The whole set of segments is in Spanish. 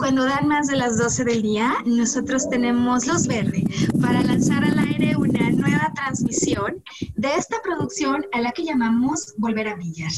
Cuando dan más de las 12 del día, nosotros tenemos luz verde para lanzar al aire una nueva transmisión de esta producción a la que llamamos Volver a Brillar.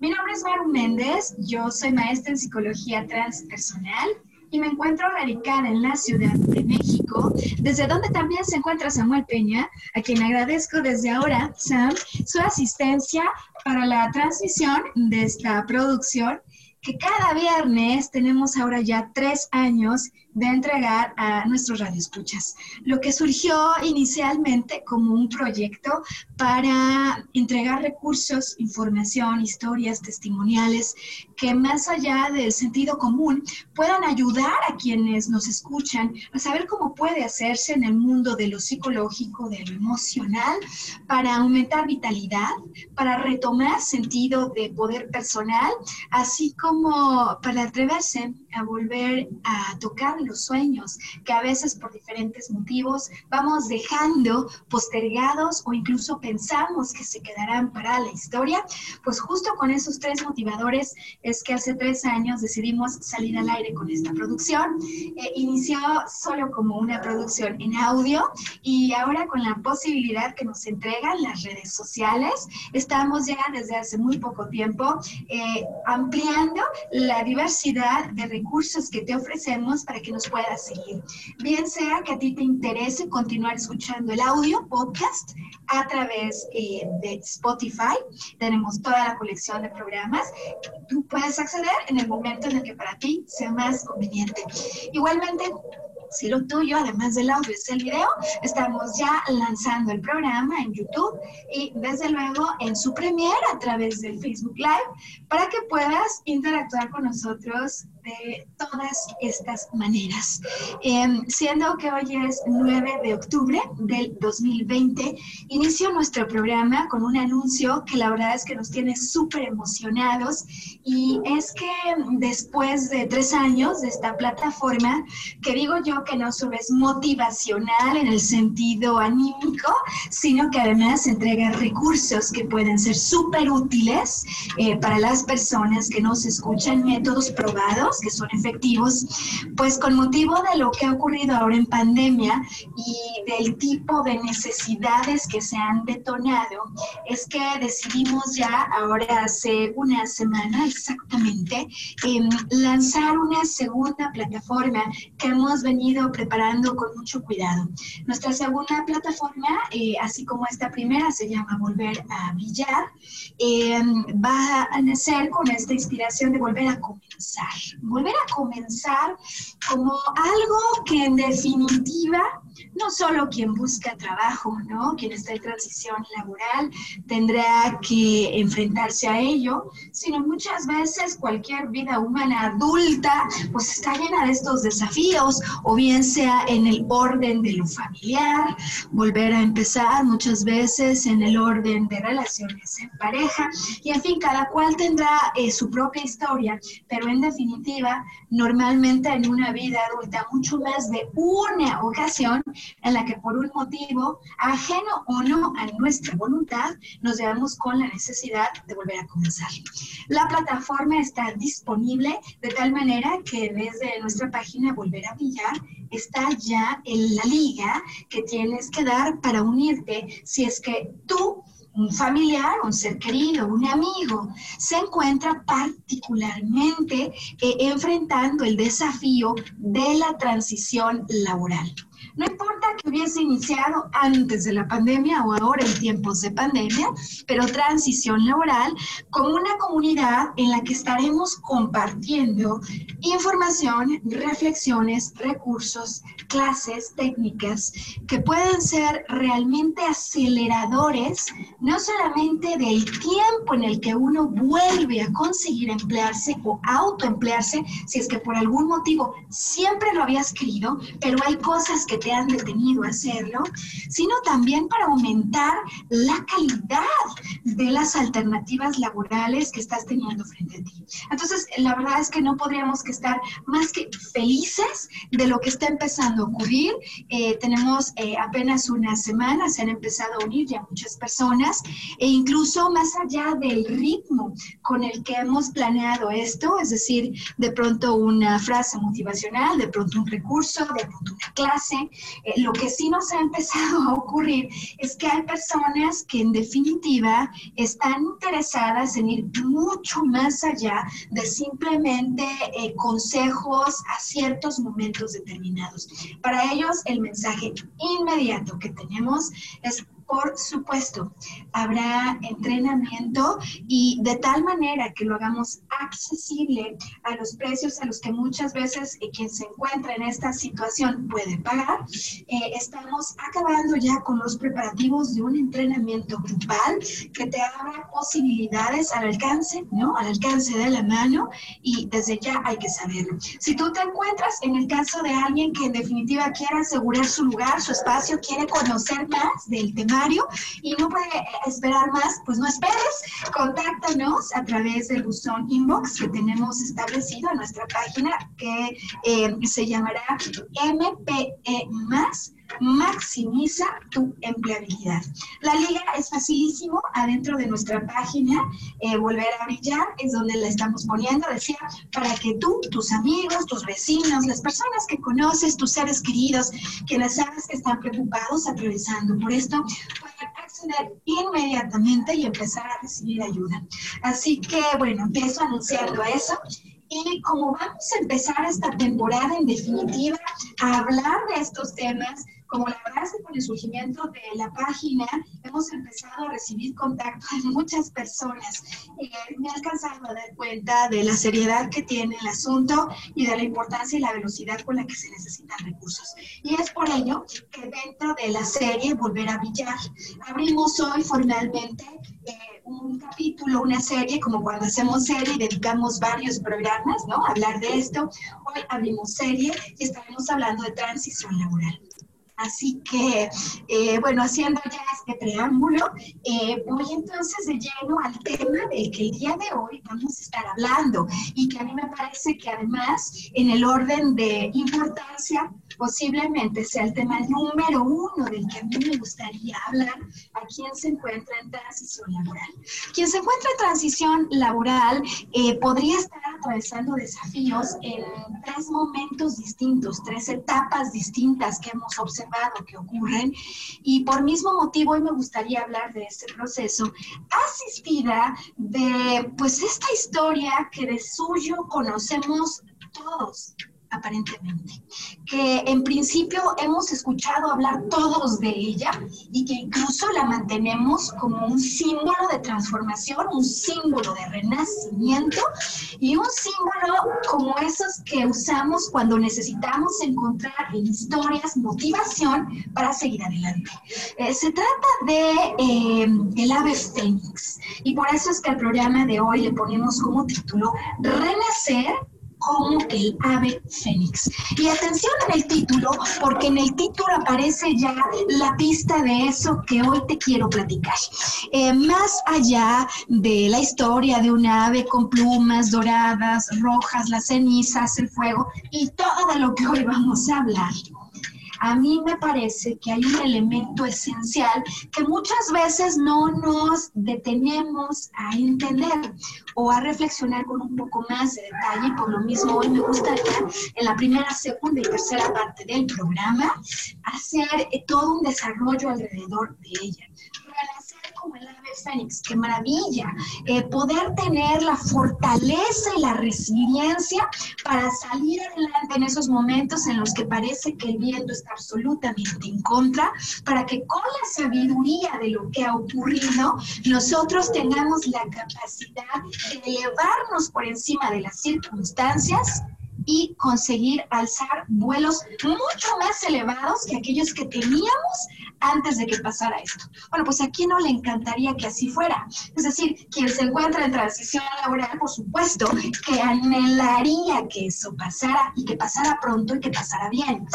Mi nombre es Maru Méndez, yo soy maestra en psicología transpersonal y me encuentro radicada en la Ciudad de México, desde donde también se encuentra Samuel Peña, a quien agradezco desde ahora, Sam, su asistencia para la transmisión de esta producción que cada viernes tenemos ahora ya tres años de entregar a nuestros radioescuchas. Lo que surgió inicialmente como un proyecto para entregar recursos, información, historias, testimoniales que más allá del sentido común puedan ayudar a quienes nos escuchan a saber cómo puede hacerse en el mundo de lo psicológico, de lo emocional, para aumentar vitalidad, para retomar sentido de poder personal, así como para atreverse a volver a tocar los sueños que a veces por diferentes motivos vamos dejando postergados o incluso pensamos que se quedarán para la historia, pues justo con esos tres motivadores es que hace tres años decidimos salir al aire con esta producción. Eh, inició solo como una producción en audio y ahora con la posibilidad que nos entregan las redes sociales, estamos ya desde hace muy poco tiempo eh, ampliando la diversidad de recursos que te ofrecemos para que nos puedas seguir. Bien sea que a ti te interese continuar escuchando el audio podcast a través eh, de Spotify, tenemos toda la colección de programas. Tú puedes acceder en el momento en el que para ti sea más conveniente. Igualmente, si lo tuyo, además del audio, es el video, estamos ya lanzando el programa en YouTube y desde luego en su premiere a través del Facebook Live para que puedas interactuar con nosotros de todas estas maneras. Em, siendo que hoy es 9 de octubre del 2020, inicio nuestro programa con un anuncio que la verdad es que nos tiene súper emocionados y es que después de tres años de esta plataforma, que digo yo que no solo es motivacional en el sentido anímico, sino que además entrega recursos que pueden ser súper útiles eh, para las personas que nos escuchan, métodos probados que son efectivos, pues con motivo de lo que ha ocurrido ahora en pandemia y del tipo de necesidades que se han detonado, es que decidimos ya ahora hace una semana exactamente em, lanzar una segunda plataforma que hemos venido preparando con mucho cuidado. Nuestra segunda plataforma, eh, así como esta primera, se llama Volver a Brillar, em, va a nacer con esta inspiración de volver a comenzar volver a comenzar como algo que en definitiva no solo quien busca trabajo, ¿no? Quien está en transición laboral tendrá que enfrentarse a ello, sino muchas veces cualquier vida humana adulta pues está llena de estos desafíos, o bien sea en el orden de lo familiar, volver a empezar muchas veces en el orden de relaciones en pareja, y en fin, cada cual tendrá eh, su propia historia, pero en definitiva, normalmente en una vida adulta, mucho más de una ocasión, en la que por un motivo ajeno o no a nuestra voluntad nos veamos con la necesidad de volver a comenzar. La plataforma está disponible de tal manera que desde nuestra página Volver a Brillar está ya en la liga que tienes que dar para unirte si es que tú un familiar, un ser querido, un amigo, se encuentra particularmente eh, enfrentando el desafío de la transición laboral. No importa que hubiese iniciado antes de la pandemia o ahora en tiempos de pandemia, pero transición laboral como una comunidad en la que estaremos compartiendo información, reflexiones, recursos, clases, técnicas que pueden ser realmente aceleradores, no solamente del tiempo en el que uno vuelve a conseguir emplearse o autoemplearse, si es que por algún motivo siempre lo habías querido, pero hay cosas que te han detenido a hacerlo, sino también para aumentar la calidad de las alternativas laborales que estás teniendo frente a ti. Entonces, la verdad es que no podríamos que estar más que felices de lo que está empezando a ocurrir. Eh, tenemos eh, apenas unas semanas, se han empezado a unir ya muchas personas e incluso más allá del ritmo con el que hemos planeado esto, es decir, de pronto una frase motivacional, de pronto un recurso, de pronto una clase, eh, lo que sí nos ha empezado a ocurrir es que hay personas que en definitiva están interesadas en ir mucho más allá de simplemente eh, consejos a ciertos momentos determinados. Para ellos el mensaje inmediato que tenemos es por supuesto, habrá entrenamiento y de tal manera que lo hagamos accesible a los precios a los que muchas veces eh, quien se encuentra en esta situación puede pagar. Eh, estamos acabando ya con los preparativos de un entrenamiento grupal que te abra posibilidades al alcance, ¿no? Al alcance de la mano y desde ya hay que saberlo. Si tú te encuentras en el caso de alguien que en definitiva quiere asegurar su lugar, su espacio, quiere conocer más del tema, y no puede esperar más, pues no esperes, contáctanos a través del buzón inbox que tenemos establecido en nuestra página que eh, se llamará MPE más maximiza tu empleabilidad. La liga es facilísimo adentro de nuestra página, eh, volver a brillar es donde la estamos poniendo, decía, para que tú, tus amigos, tus vecinos, las personas que conoces, tus seres queridos, quienes sabes que están preocupados atravesando por esto, puedan acceder inmediatamente y empezar a recibir ayuda. Así que, bueno, empiezo anunciando eso. Y como vamos a empezar esta temporada en definitiva a hablar de estos temas, como la verdad con el surgimiento de la página hemos empezado a recibir contacto de muchas personas. Eh, me he alcanzado a dar cuenta de la seriedad que tiene el asunto y de la importancia y la velocidad con la que se necesitan recursos. Y es por ello que dentro de la serie Volver a Billar, abrimos hoy formalmente eh, un capítulo, una serie, como cuando hacemos serie y dedicamos varios programas, ¿no? A hablar de esto. Hoy abrimos serie y estaremos hablando de transición laboral. Así que, eh, bueno, haciendo ya este preámbulo, eh, voy entonces de lleno al tema del que el día de hoy vamos a estar hablando y que a mí me parece que además en el orden de importancia posiblemente sea el tema número uno del que a mí me gustaría hablar a quien se encuentra en transición laboral. Quien se encuentra en transición laboral eh, podría estar atravesando desafíos en tres momentos distintos, tres etapas distintas que hemos observado que ocurren y por mismo motivo hoy me gustaría hablar de este proceso asistida de pues esta historia que de suyo conocemos todos aparentemente, que en principio hemos escuchado hablar todos de ella y que incluso la mantenemos como un símbolo de transformación, un símbolo de renacimiento y un símbolo como esos que usamos cuando necesitamos encontrar en historias motivación para seguir adelante. Eh, se trata de eh, el ave fénix y por eso es que el programa de hoy le ponemos como título Renacer como el ave fénix. Y atención en el título, porque en el título aparece ya la pista de eso que hoy te quiero platicar. Eh, más allá de la historia de un ave con plumas doradas, rojas, las cenizas, el fuego y todo lo que hoy vamos a hablar. A mí me parece que hay un elemento esencial que muchas veces no nos detenemos a entender o a reflexionar con un poco más de detalle. Por lo mismo, hoy me gustaría en la primera, segunda y tercera parte del programa hacer todo un desarrollo alrededor de ella como el ave fénix, qué maravilla. Eh, poder tener la fortaleza y la resiliencia para salir adelante en esos momentos en los que parece que el viento está absolutamente en contra, para que con la sabiduría de lo que ha ocurrido, nosotros tengamos la capacidad de elevarnos por encima de las circunstancias y conseguir alzar vuelos mucho más elevados que aquellos que teníamos antes de que pasara esto. Bueno, pues a quién no le encantaría que así fuera. Es decir, quien se encuentra en transición laboral, por supuesto, que anhelaría que eso pasara y que pasara pronto y que pasara bien.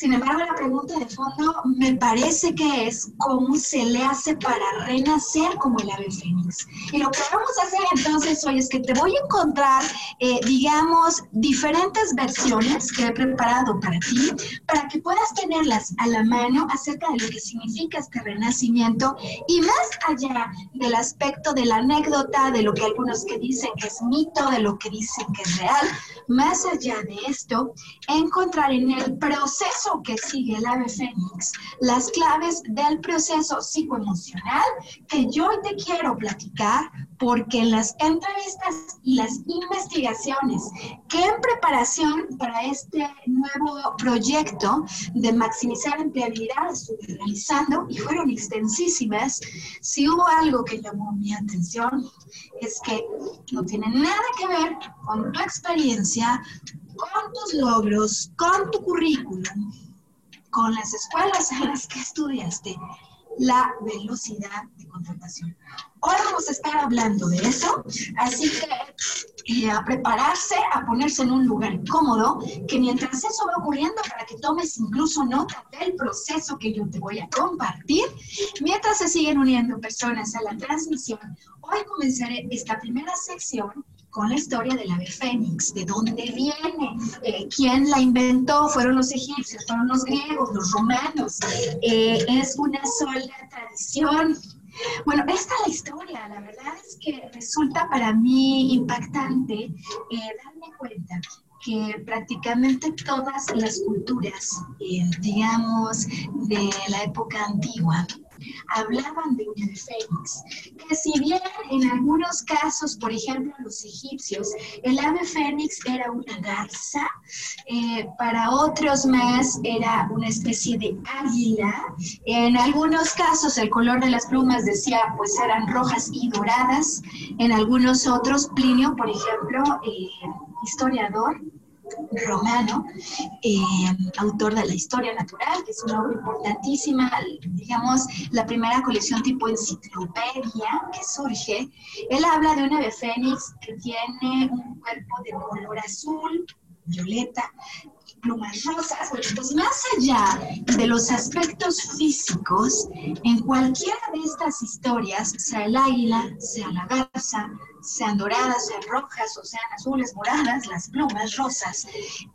Sin embargo, la pregunta de fondo me parece que es cómo se le hace para renacer como el ave fénix. Y lo que vamos a hacer entonces hoy es que te voy a encontrar, eh, digamos, diferentes versiones que he preparado para ti, para que puedas tenerlas a la mano acerca de lo que significa este renacimiento y más allá del aspecto de la anécdota, de lo que algunos que dicen que es mito, de lo que dicen que es real, más allá de esto, encontrar en el proceso que sigue el ave fénix, las claves del proceso psicoemocional que yo te quiero platicar porque en las entrevistas y las investigaciones que en preparación para este nuevo proyecto de maximizar empleabilidad estuve realizando y fueron extensísimas, si hubo algo que llamó mi atención es que no tiene nada que ver con tu experiencia, con tus logros, con tu currículum, con las escuelas en las que estudiaste, la velocidad de contratación. Hoy vamos a estar hablando de eso, así que eh, a prepararse, a ponerse en un lugar cómodo, que mientras eso va ocurriendo, para que tomes incluso nota del proceso que yo te voy a compartir, mientras se siguen uniendo personas a la transmisión, hoy comenzaré esta primera sección con la historia del ave fénix, de dónde viene, eh, quién la inventó, fueron los egipcios, fueron los griegos, los romanos, eh, es una sola tradición. Bueno, esta es la historia, la verdad es que resulta para mí impactante eh, darme cuenta que prácticamente todas las culturas, digamos, de la época antigua, hablaban de un ave fénix, que si bien en algunos casos, por ejemplo los egipcios, el ave fénix era una garza, eh, para otros más era una especie de águila, en algunos casos el color de las plumas decía pues eran rojas y doradas, en algunos otros, Plinio, por ejemplo, eh, historiador, romano, eh, autor de la Historia Natural, que es una obra importantísima, digamos, la primera colección tipo enciclopedia que surge. Él habla de un ave fénix que tiene un cuerpo de color azul, violeta, plumas rosas, pues más allá de los aspectos físicos, en cualquiera de estas historias, sea el águila, sea la garza, sean doradas, sean rojas o sean azules, moradas, las plumas rosas,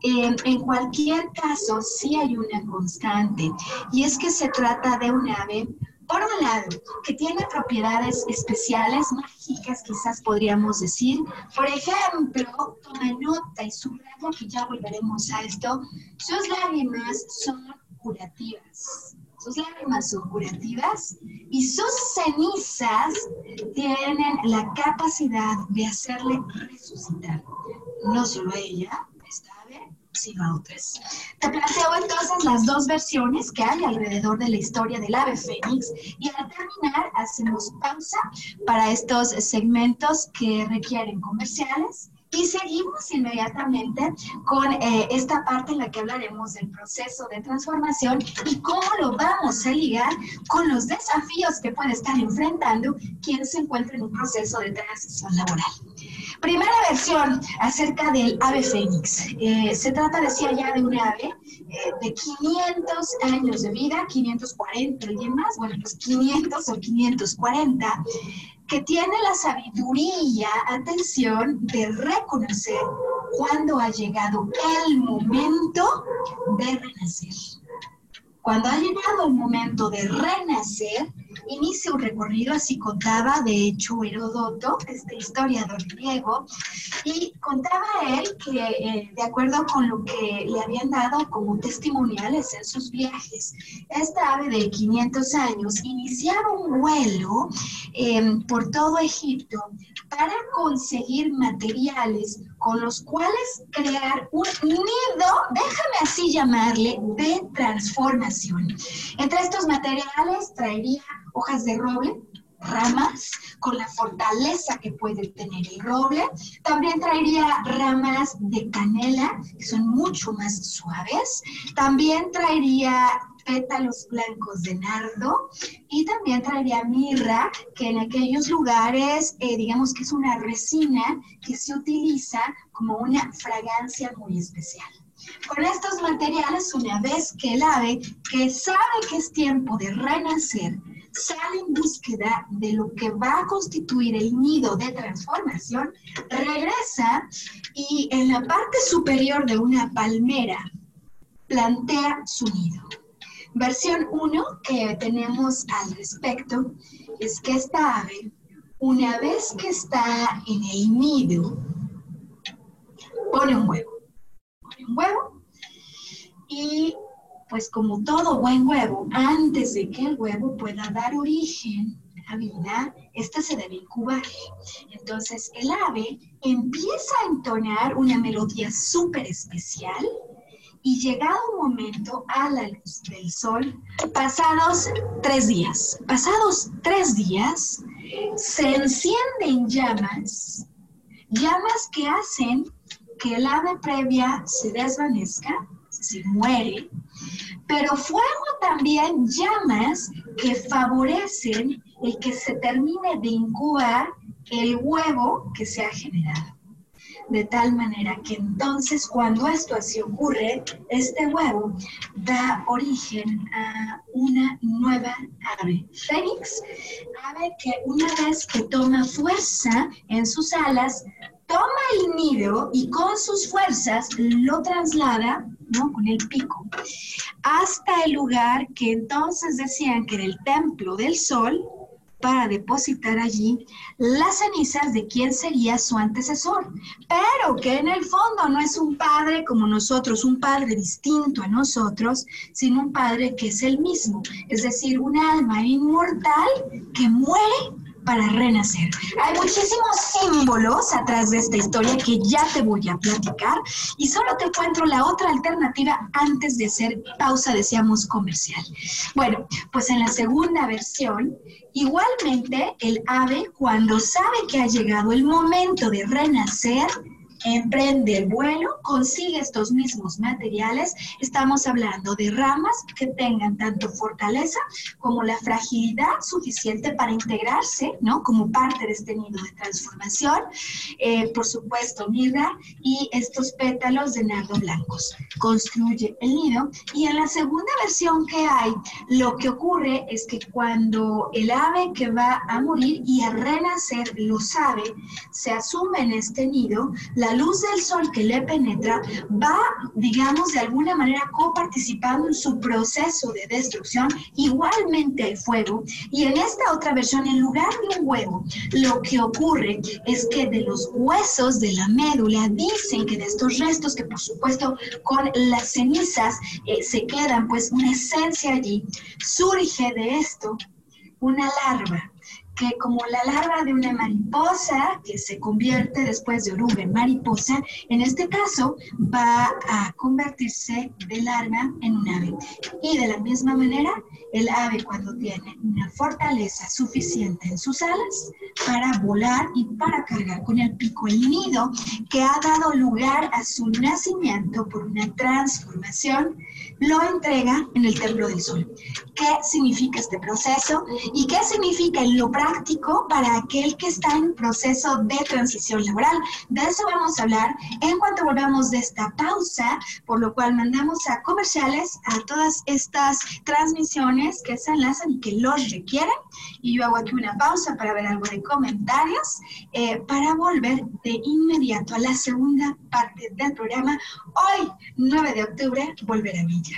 en cualquier caso sí hay una constante y es que se trata de un ave por un lado, que tiene propiedades especiales, mágicas quizás podríamos decir. Por ejemplo, toma nota y subraya que ya volveremos a esto, sus lágrimas son curativas. Sus lágrimas son curativas y sus cenizas tienen la capacidad de hacerle resucitar. No solo ella, sino otras. Te planteo entonces las dos versiones que hay alrededor de la historia del ave fénix y al terminar hacemos pausa para estos segmentos que requieren comerciales y seguimos inmediatamente con eh, esta parte en la que hablaremos del proceso de transformación y cómo lo vamos a ligar con los desafíos que puede estar enfrentando quien se encuentra en un proceso de transición laboral. Primera versión acerca del ave fénix. Eh, se trata, decía ya, de un ave eh, de 500 años de vida, 540 y más, bueno, pues 500 o 540, que tiene la sabiduría, atención, de reconocer cuando ha llegado el momento de renacer. Cuando ha llegado el momento de renacer, inicia un recorrido, así contaba, de hecho, Herodoto, este historiador griego, y contaba él que, eh, de acuerdo con lo que le habían dado como testimoniales en sus viajes, esta ave de 500 años iniciaba un vuelo em, por todo Egipto para conseguir materiales con los cuales crear un nido, déjame así llamarle, de transformación. Entre estos materiales traería hojas de roble, ramas con la fortaleza que puede tener el roble. También traería ramas de canela, que son mucho más suaves. También traería pétalos blancos de nardo y también traería mirra, que en aquellos lugares, eh, digamos que es una resina que se utiliza como una fragancia muy especial. Con estos materiales, una vez que el ave, que sabe que es tiempo de renacer, sale en búsqueda de lo que va a constituir el nido de transformación, regresa y en la parte superior de una palmera plantea su nido. Versión 1 que tenemos al respecto es que esta ave, una vez que está en el nido, pone un huevo. Pone un huevo y pues como todo buen huevo, antes de que el huevo pueda dar origen a vida, este se debe incubar. Entonces el ave empieza a entonar una melodía súper especial y llegado un momento a la luz del sol, pasados tres días, pasados tres días, se encienden llamas, llamas que hacen que el ave previa se desvanezca, se muere, pero fuego también llamas que favorecen el que se termine de incubar el huevo que se ha generado. De tal manera que entonces cuando esto así ocurre, este huevo da origen a una nueva ave, fénix, ave que una vez que toma fuerza en sus alas, toma el nido y con sus fuerzas lo traslada, Con el pico, hasta el lugar que entonces decían que era el templo del sol, para depositar allí las cenizas de quien sería su antecesor, pero que en el fondo no es un padre como nosotros, un padre distinto a nosotros, sino un padre que es el mismo, es decir, un alma inmortal que muere para renacer. Hay muchísimos símbolos atrás de esta historia que ya te voy a platicar y solo te encuentro la otra alternativa antes de hacer pausa, decíamos, comercial. Bueno, pues en la segunda versión, igualmente el ave cuando sabe que ha llegado el momento de renacer, emprende el vuelo, consigue estos mismos materiales. Estamos hablando de ramas que tengan tanto fortaleza como la fragilidad suficiente para integrarse, ¿no? Como parte de este nido de transformación. Eh, por supuesto, mirra y estos pétalos de nardo blancos. Construye el nido y en la segunda versión que hay, lo que ocurre es que cuando el ave que va a morir y a renacer lo sabe, se asume en este nido, la luz del sol que le penetra va, digamos, de alguna manera coparticipando en su proceso de destrucción, igualmente el fuego. Y en esta otra versión, en lugar de un huevo, lo que ocurre es que de los huesos de la médula dicen que de estos restos, que por supuesto con las cenizas eh, se quedan, pues una esencia allí, surge de esto una larva que como la larva de una mariposa que se convierte después de oruga en mariposa, en este caso va a convertirse de larva en un ave. Y de la misma manera, el ave cuando tiene una fortaleza suficiente en sus alas para volar y para cargar con el pico el nido que ha dado lugar a su nacimiento por una transformación, lo entrega en el templo del sol. ¿Qué significa este proceso y qué significa en lo práctico para aquel que está en proceso de transición laboral? De eso vamos a hablar en cuanto volvamos de esta pausa, por lo cual mandamos a comerciales a todas estas transmisiones que se enlazan y que los requieren. Y yo hago aquí una pausa para ver algo de comentarios, eh, para volver de inmediato a la segunda parte del programa. Hoy, 9 de octubre, volver a Villa.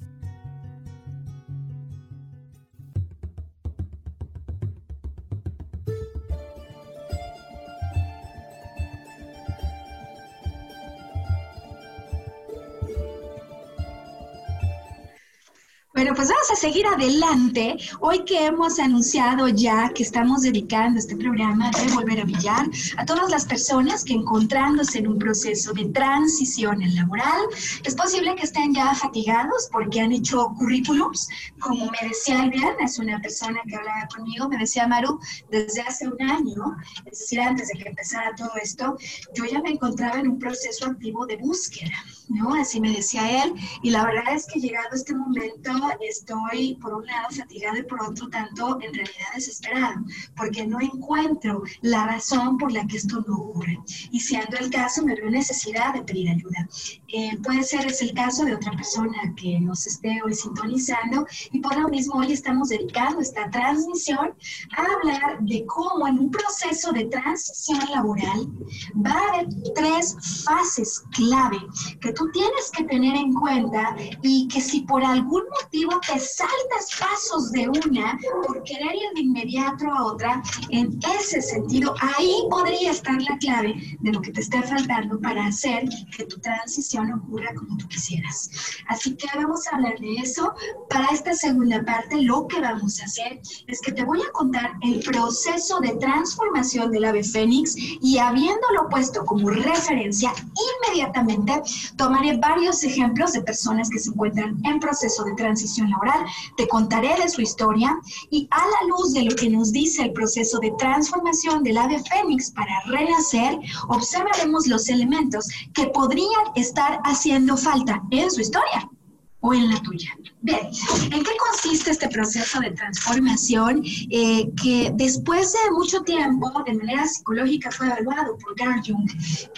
Bueno, pues vamos a seguir adelante. Hoy que hemos anunciado ya que estamos dedicando este programa de Volver a Brillar a todas las personas que encontrándose en un proceso de transición laboral, es posible que estén ya fatigados porque han hecho currículums. Como me decía el es una persona que hablaba conmigo, me decía Maru, desde hace un año, es decir, antes de que empezara todo esto, yo ya me encontraba en un proceso activo de búsqueda, ¿no? Así me decía él. Y la verdad es que llegado este momento, estoy por un lado fatigado y por otro tanto en realidad desesperado, porque no encuentro la razón por la que esto no ocurre. Y siendo el caso, me veo necesidad de pedir ayuda. Eh, puede ser es el caso de otra persona que nos esté hoy sintonizando y por lo mismo hoy estamos dedicando esta transmisión a hablar de cómo en un proceso de transición laboral va a haber tres fases clave que tú tienes que tener en cuenta y que si por algún motivo te saltas pasos de una por querer ir de inmediato a otra, en ese sentido, ahí podría estar la clave de lo que te está faltando para hacer que tu transición ocurra como tú quisieras. Así que vamos a hablar de eso. Para esta segunda parte, lo que vamos a hacer es que te voy a contar el proceso de transformación del ave fénix y habiéndolo puesto como referencia, inmediatamente tomaré varios ejemplos de personas que se encuentran en proceso de transición laboral. Te contaré de su historia y a la luz de lo que nos dice el proceso de transformación del ave fénix para renacer, observaremos los elementos que podrían estar haciendo falta en su historia o en la tuya. Bien, ¿en qué consiste este proceso de transformación eh, que después de mucho tiempo, de manera psicológica, fue evaluado por Carl Jung,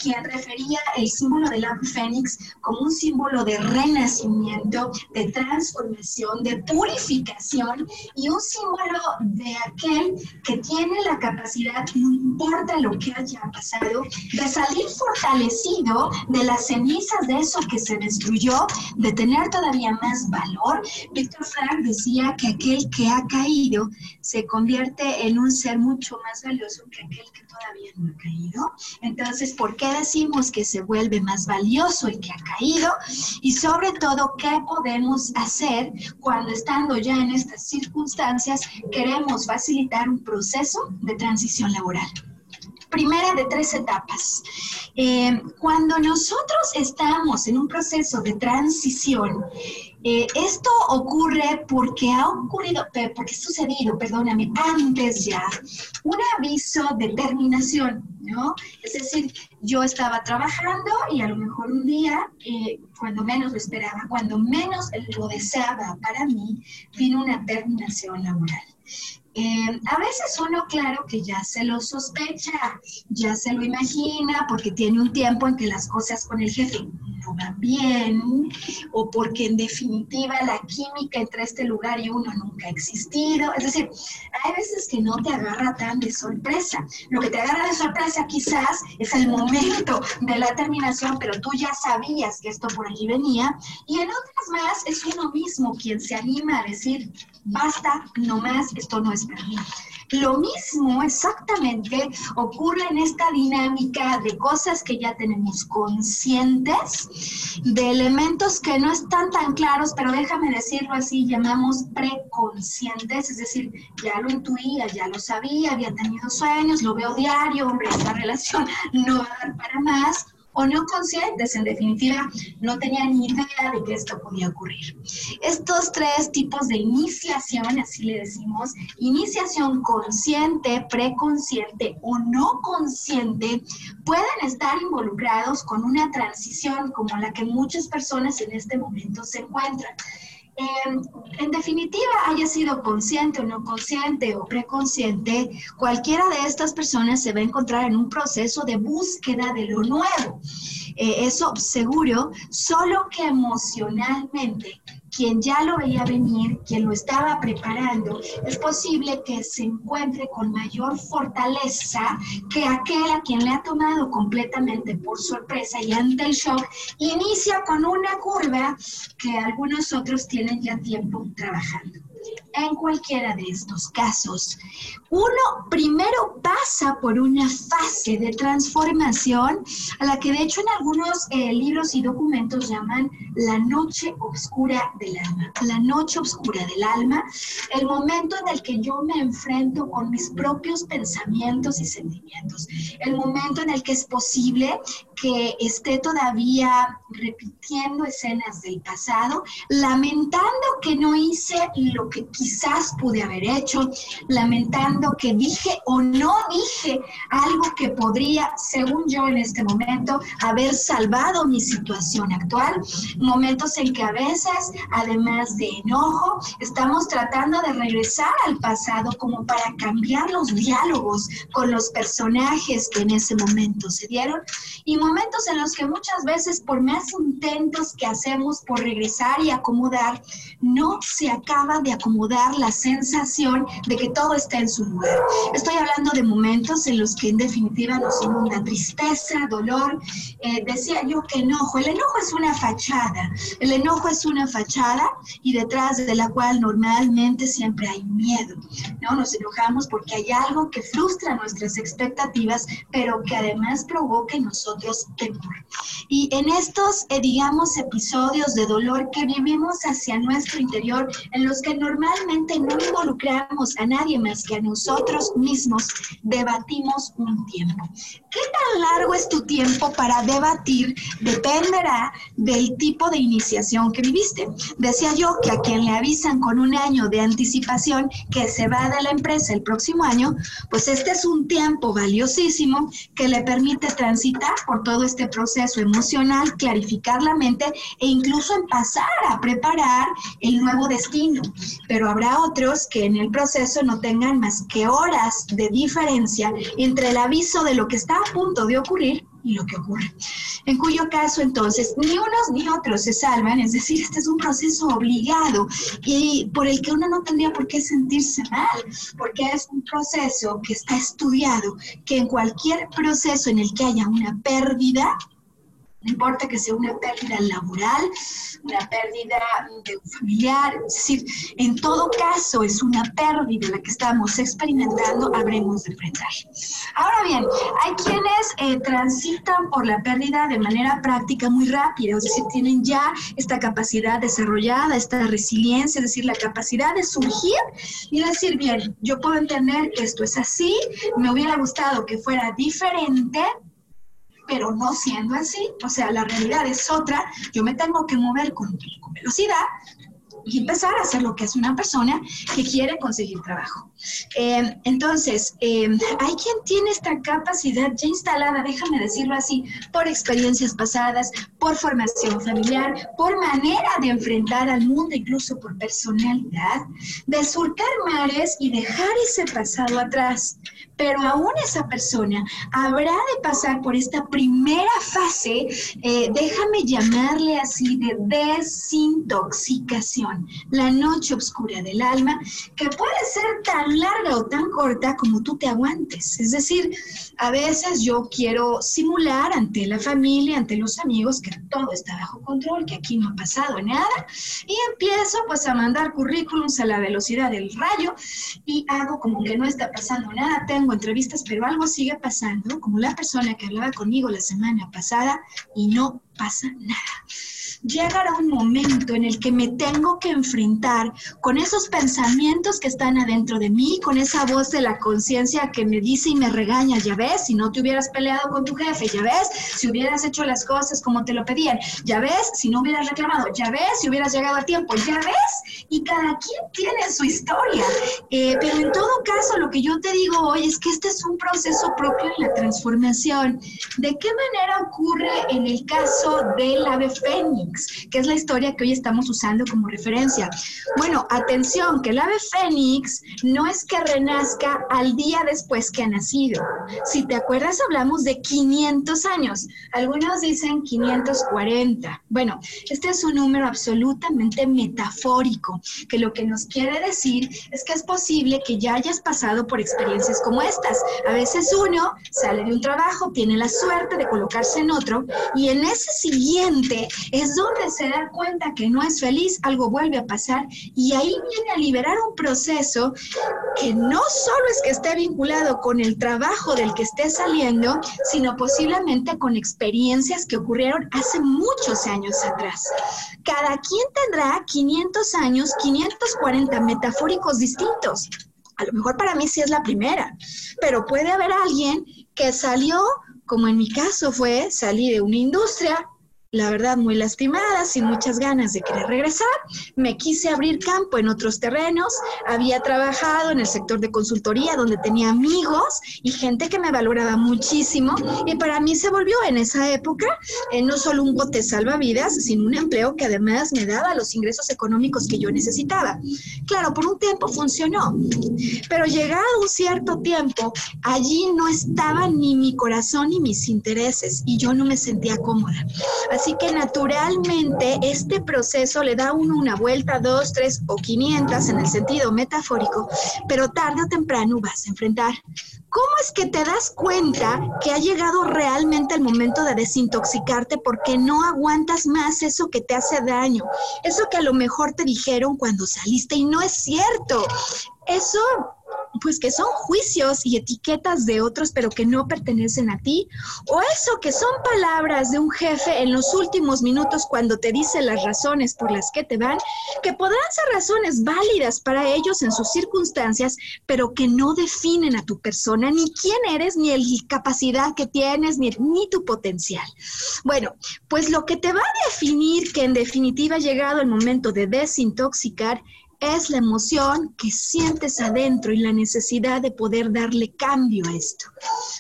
quien refería el símbolo del ave fénix como un símbolo de renacimiento, de transformación, de purificación y un símbolo de aquel que tiene la capacidad, no importa lo que haya pasado, de salir fortalecido de las cenizas de eso que se destruyó, de tener todavía más valor Víctor Frank decía que aquel que ha caído se convierte en un ser mucho más valioso que aquel que todavía no ha caído. Entonces, ¿por qué decimos que se vuelve más valioso el que ha caído? Y sobre todo, ¿qué podemos hacer cuando estando ya en estas circunstancias queremos facilitar un proceso de transición laboral? Primera de tres etapas. Eh, cuando nosotros estamos en un proceso de transición, eh, esto ocurre porque ha ocurrido, porque ha sucedido, perdóname, antes ya, un aviso de terminación, ¿no? Es decir, yo estaba trabajando y a lo mejor un día, eh, cuando menos lo esperaba, cuando menos lo deseaba para mí, vino una terminación laboral. Eh, a veces uno, claro, que ya se lo sospecha, ya se lo imagina, porque tiene un tiempo en que las cosas con el jefe bien, o porque en definitiva la química entre este lugar y uno nunca ha existido. Es decir, hay veces que no te agarra tan de sorpresa. Lo que te agarra de sorpresa quizás es el momento de la terminación, pero tú ya sabías que esto por allí venía, y en otras más es uno mismo quien se anima a decir, basta, no más, esto no es para mí. Lo mismo exactamente ocurre en esta dinámica de cosas que ya tenemos conscientes, de elementos que no están tan claros, pero déjame decirlo así, llamamos preconscientes, es decir, ya lo intuía, ya lo sabía, había tenido sueños, lo veo diario, hombre, esta relación no va a dar para más, o no conscientes, en definitiva, no tenían ni idea de que esto podía ocurrir. Estos tres tipos de iniciación, así le decimos, iniciación consciente, preconsciente o no consciente, pueden estar involucrados con una transición como la que muchas personas en este momento se encuentran. En definitiva, haya sido consciente o no consciente o preconsciente, cualquiera de estas personas se va a encontrar en un proceso de búsqueda de lo nuevo. Eh, eso seguro, solo que emocionalmente quien ya lo veía venir, quien lo estaba preparando, es posible que se encuentre con mayor fortaleza que aquel a quien le ha tomado completamente por sorpresa y ante el shock, inicia con una curva que algunos otros tienen ya tiempo trabajando en cualquiera de estos casos, uno primero pasa por una fase de transformación a la que de hecho en algunos eh, libros y documentos llaman la noche oscura del alma. La noche oscura del alma, el momento en el que yo me enfrento con mis propios pensamientos y sentimientos, el momento en el que es posible que esté todavía repitiendo escenas del pasado, lamentando que no hice lo que quizás pude haber hecho, lamentando que dije o no dije algo que podría, según yo en este momento, haber salvado mi situación actual. Momentos en que a veces, además de enojo, estamos tratando de regresar al pasado como para cambiar los diálogos con los personajes que en ese momento se dieron y en los que muchas veces por más intentos que hacemos por regresar y acomodar, no se acaba de acomodar la sensación de que todo está en su lugar. Estoy hablando de momentos en los que en definitiva nos inunda tristeza, dolor. Eh, decía yo que enojo, el enojo es una fachada, el enojo es una fachada y detrás de la cual normalmente siempre hay miedo. ¿no? Nos enojamos porque hay algo que frustra nuestras expectativas, pero que además provoca en nosotros temor. Y en estos, eh, digamos, episodios de dolor que vivimos hacia nuestro interior, en los que normalmente no involucramos a nadie más que a nosotros mismos, debatimos un tiempo. ¿Qué tan largo es tu tiempo para debatir? Dependerá del tipo de iniciación que viviste. Decía yo que a quien le avisan con un año de anticipación que se va de la empresa el próximo año, pues este es un tiempo valiosísimo que le permite transitar por todo este proceso emocional, clarificar la mente e incluso empezar a preparar el nuevo destino. Pero habrá otros que en el proceso no tengan más que horas de diferencia entre el aviso de lo que está a punto de ocurrir y lo que ocurre. En cuyo caso, entonces, ni unos ni otros se salvan, es decir, este es un proceso obligado y por el que uno no tendría por qué sentirse mal, porque es un proceso que está estudiado, que en cualquier proceso en el que haya una pérdida, no importa que sea una pérdida laboral, una pérdida de un familiar, es decir, en todo caso es una pérdida la que estamos experimentando, habremos de enfrentar. Ahora bien, hay quienes eh, transitan por la pérdida de manera práctica muy rápida, es decir, tienen ya esta capacidad desarrollada, esta resiliencia, es decir, la capacidad de surgir y decir, bien, yo puedo entender que esto es así, me hubiera gustado que fuera diferente, pero no siendo así, o sea, la realidad es otra, yo me tengo que mover con, velocidad y empezar a hacer lo que es una persona que quiere conseguir trabajo. Eh, entonces, eh, hay quien tiene esta capacidad ya instalada, déjame decirlo así, por experiencias pasadas, por formación familiar, por manera de enfrentar al mundo, incluso por personalidad, de surcar mares y dejar ese pasado atrás. Pero aún esa persona habrá de pasar por esta primera fase, eh, déjame llamarle así, de desintoxicación, la noche oscura del alma, que puede ser tan larga o tan corta como tú te aguantes. Es decir, a veces yo quiero simular ante la familia, ante los amigos, que todo está bajo control, que aquí no ha pasado nada, y empiezo pues a mandar currículums a la velocidad del rayo y hago como que no está pasando nada, tengo entrevistas, pero algo sigue pasando, como la persona que hablaba conmigo la semana pasada y no pasa nada llegará un momento en el que me tengo que enfrentar con esos pensamientos que están adentro de mí, con esa voz de la conciencia que me dice y me regaña, ya ves, si no te hubieras peleado con tu jefe, ya ves, si hubieras hecho las cosas como te lo pedían, ya ves, si no hubieras reclamado, ya ves, si hubieras llegado a tiempo, ya ves, y cada quien tiene su historia. Eh, pero en todo caso, lo que yo te digo hoy es que este es un proceso propio en la transformación. ¿De qué manera ocurre en el caso del ave fénix? que es la historia que hoy estamos usando como referencia. Bueno, atención, que el ave fénix no es que renazca al día después que ha nacido. Si te acuerdas, hablamos de 500 años. Algunos dicen 540. Bueno, este es un número absolutamente metafórico, que lo que nos quiere decir es que es posible que ya hayas pasado por experiencias como estas. A veces uno sale de un trabajo, tiene la suerte de colocarse en otro y en ese siguiente es donde se da cuenta que no es feliz, algo vuelve a pasar y ahí viene a liberar un proceso que no solo es que esté vinculado con el trabajo del que esté saliendo, sino posiblemente con experiencias que ocurrieron hace muchos años atrás. Cada quien tendrá 500 años, 540 metafóricos distintos. A lo mejor para mí sí es la primera, pero puede haber alguien que salió, como en mi caso fue, salí de una industria, la verdad muy lastimada, sin muchas ganas de querer regresar. Me quise abrir campo en otros terrenos. Había trabajado en el sector de consultoría donde tenía amigos y gente que me valoraba muchísimo. Y para mí se volvió en esa época eh, no solo un bote salvavidas, sino un empleo que además me daba los ingresos económicos que yo necesitaba. Claro, por un tiempo funcionó, pero llegado un cierto tiempo, allí no estaba ni mi corazón ni mis intereses y yo no me sentía cómoda. Así que naturalmente este proceso le da uno una vuelta, dos, tres o quinientas en el sentido metafórico, pero tarde o temprano vas a enfrentar. ¿Cómo es que te das cuenta que ha llegado realmente el momento de desintoxicarte porque no aguantas más eso que te hace daño? Eso que a lo mejor te dijeron cuando saliste y no es cierto. Eso pues que son juicios y etiquetas de otros, pero que no pertenecen a ti, o eso que son palabras de un jefe en los últimos minutos cuando te dice las razones por las que te van, que podrán ser razones válidas para ellos en sus circunstancias, pero que no definen a tu persona, ni quién eres, ni la capacidad que tienes, ni, ni tu potencial. Bueno, pues lo que te va a definir que en definitiva ha llegado el momento de desintoxicar es la emoción que sientes adentro y la necesidad de poder darle cambio a esto.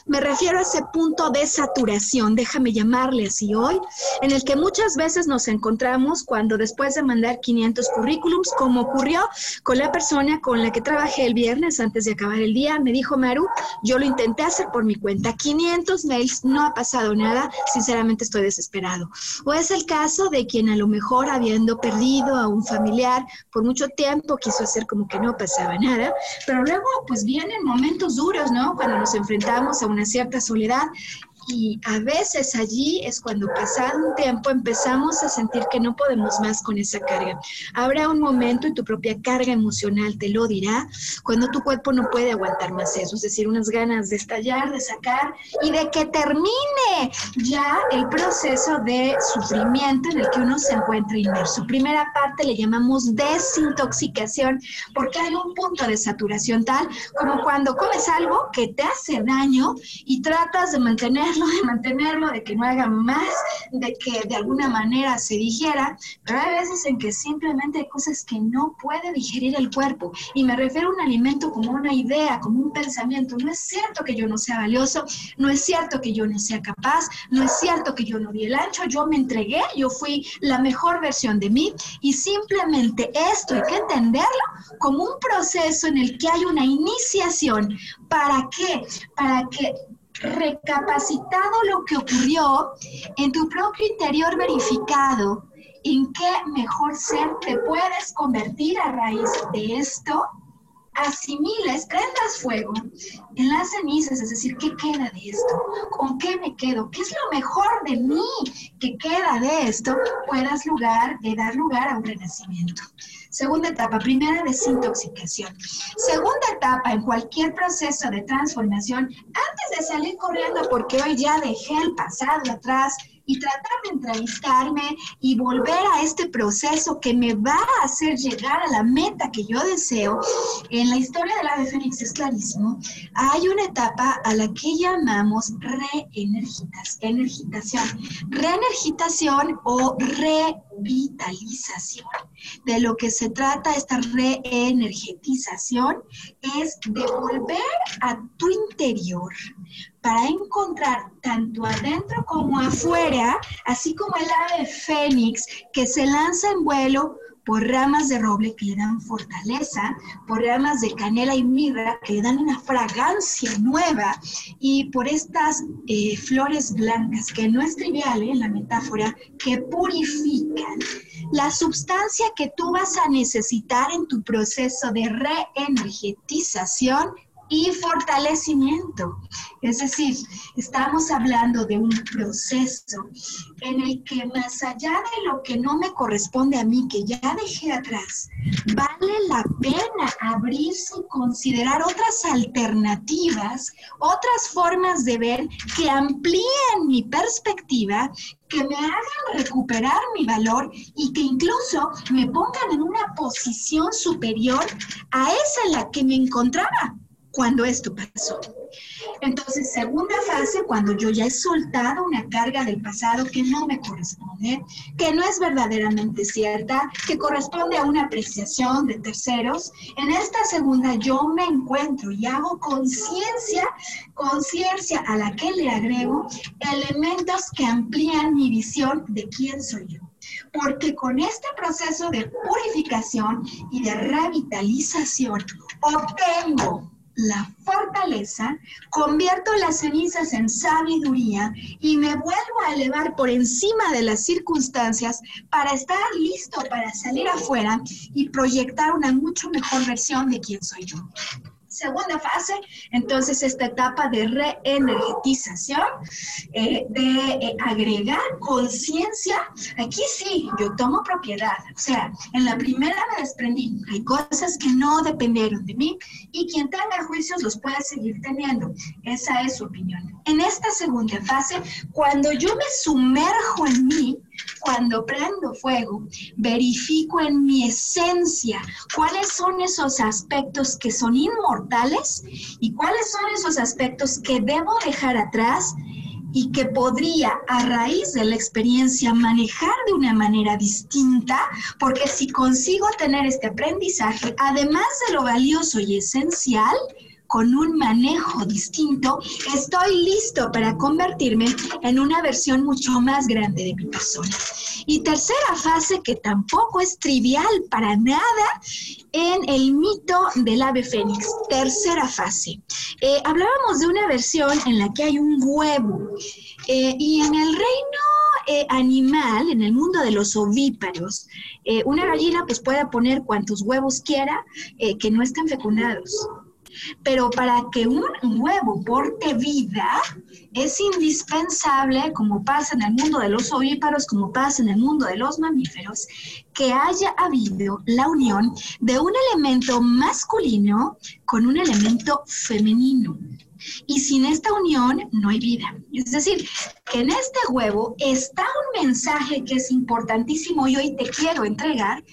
Me refiero a ese punto de saturación, déjame llamarle así hoy, en el que muchas veces nos encontramos cuando después de mandar 500 currículums, como ocurrió con la persona con la que trabajé el viernes antes de acabar el día, me dijo Maru, yo lo intenté hacer por mi cuenta, 500 mails, no ha pasado nada, sinceramente estoy desesperado. O es el caso de quien a lo mejor habiendo perdido a un familiar por mucho tiempo, quiso hacer como que no pasaba nada, pero luego pues vienen momentos duros, ¿no? Cuando nos enfrentamos a una cierta soledad y a veces allí es cuando pasado un tiempo empezamos a sentir que no podemos más con esa carga. Habrá un momento y tu propia carga emocional te lo dirá cuando tu cuerpo no puede aguantar más eso, es decir, unas ganas de estallar, de sacar y de que termine ya el proceso de sufrimiento en el que uno se encuentra inmerso. Primera parte le llamamos desintoxicación porque hay un punto de saturación tal como cuando comes algo que te hace daño y tratas de mantener de mantenerlo, de que no haga más, de que de alguna manera se digiera, pero hay veces en que simplemente hay cosas que no puede digerir el cuerpo. Y me refiero a un alimento como una idea, como un pensamiento. No es cierto que yo no sea valioso, no es cierto que yo no sea capaz, no es cierto que yo no di el ancho, yo me entregué, yo fui la mejor versión de mí y simplemente esto hay que entenderlo como un proceso en el que hay una iniciación. ¿Para qué? Para que recapacitado lo que ocurrió, en tu propio interior verificado en qué mejor ser te puedes convertir a raíz de esto, asimiles, prendas fuego en las cenizas, es decir, ¿qué queda de esto? ¿Con qué me quedo? ¿Qué es lo mejor de mí que queda de esto? Puedas dar lugar a un renacimiento. Segunda etapa, primera desintoxicación. Segunda etapa en cualquier proceso de transformación, antes de salir corriendo porque hoy ya dejé el pasado atrás, y tratar de entrevistarme y volver a este proceso que me va a hacer llegar a la meta que yo deseo, en la historia de la de Fénix es clarísimo, hay una etapa a la que llamamos reenergitación, reenergitación o revitalización. De lo que se trata esta reenergetización es de volver a tu interior para encontrar tanto adentro como afuera, así como el ave fénix que se lanza en vuelo por ramas de roble que le dan fortaleza, por ramas de canela y mirra que le dan una fragancia nueva y por estas eh, flores blancas, que no es trivial en ¿eh? la metáfora, que purifican la sustancia que tú vas a necesitar en tu proceso de reenergetización y fortalecimiento. Es decir, estamos hablando de un proceso en el que más allá de lo que no me corresponde a mí, que ya dejé atrás, vale la pena abrirse y considerar otras alternativas, otras formas de ver que amplíen mi perspectiva, que me hagan recuperar mi valor y que incluso me pongan en una posición superior a esa en la que me encontraba cuando esto pasó. Entonces, segunda fase, cuando yo ya he soltado una carga del pasado que no me corresponde, que no es verdaderamente cierta, que corresponde a una apreciación de terceros, en esta segunda yo me encuentro y hago conciencia, conciencia a la que le agrego elementos que amplían mi visión de quién soy yo porque con este proceso de purificación y de revitalización obtengo la fortaleza, convierto las cenizas en sabiduría y me vuelvo a elevar por encima de las circunstancias para estar listo para salir afuera y proyectar una mucho mejor versión de quién soy yo. Segunda fase, entonces esta etapa de reenergetización, eh, de eh, agregar conciencia. Aquí sí, yo tomo propiedad. O sea, en la primera me desprendí. Hay cosas que no dependieron de mí y quien tenga juicios los puede seguir teniendo. Esa es su opinión. En esta segunda fase, cuando yo me sumerjo en mí, cuando prendo fuego, verifico en mi esencia cuáles son esos aspectos que son inmortales y cuáles son esos aspectos que debo dejar atrás y que podría a raíz de la experiencia manejar de una manera distinta, porque si consigo tener este aprendizaje, además de lo valioso y esencial, con un manejo distinto, estoy listo para convertirme en una versión mucho más grande de mi persona. Y tercera fase, que tampoco es trivial para nada, en el mito del ave fénix. Tercera fase. Eh, hablábamos de una versión en la que hay un huevo. Eh, y en el reino eh, animal, en el mundo de los ovíparos, una gallina pues puede poner cuantos huevos quiera que no estén fecundados. Pero para que un huevo porte vida, es indispensable, como pasa en el mundo de los ovíparos, como pasa en el mundo de los mamíferos, que haya habido la unión de un elemento masculino con un elemento femenino. Y sin esta unión no hay vida. Es decir, que en este huevo está un mensaje que es importantísimo y hoy te quiero entregar.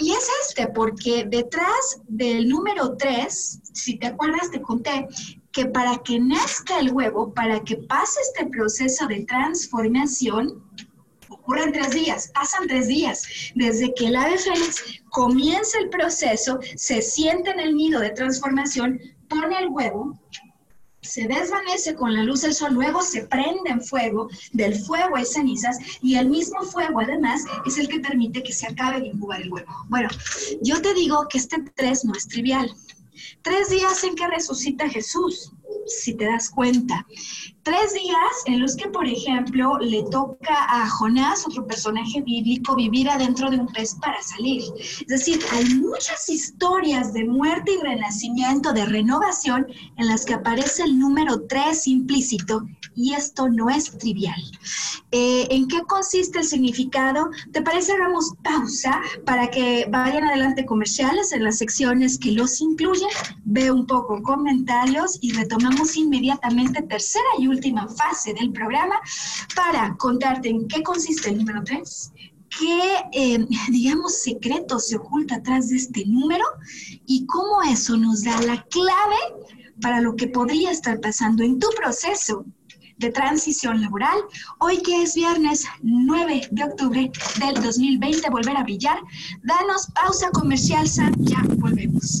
Y es este, porque detrás del número 3, si te acuerdas, te conté que para que nazca el huevo, para que pase este proceso de transformación, ocurren tres días, pasan tres días, desde que el ave comienza el proceso, se siente en el nido de transformación, pone el huevo, se desvanece con la luz del sol, luego se prende en fuego, del fuego hay cenizas y el mismo fuego además es el que permite que se acabe de incubar el huevo. Bueno, yo te digo que este tres no es trivial. Tres días en que resucita Jesús, si te das cuenta. Tres días en los que, por ejemplo, le toca a Jonás, otro personaje bíblico, vivir adentro de un pez para salir. Es decir, hay muchas historias de muerte y renacimiento, de renovación, en las que aparece el número tres implícito y esto no es trivial. Eh, ¿En qué consiste el significado? ¿Te parece hagamos pausa para que vayan adelante comerciales en las secciones que los incluyen? Ve un poco comentarios y retomamos inmediatamente tercera y última fase del programa para contarte en qué consiste el número 3, qué, eh, digamos, secreto se oculta atrás de este número y cómo eso nos da la clave para lo que podría estar pasando en tu proceso de transición laboral. Hoy que es viernes 9 de octubre del 2020, volver a brillar. Danos pausa comercial, Sam, ya volvemos.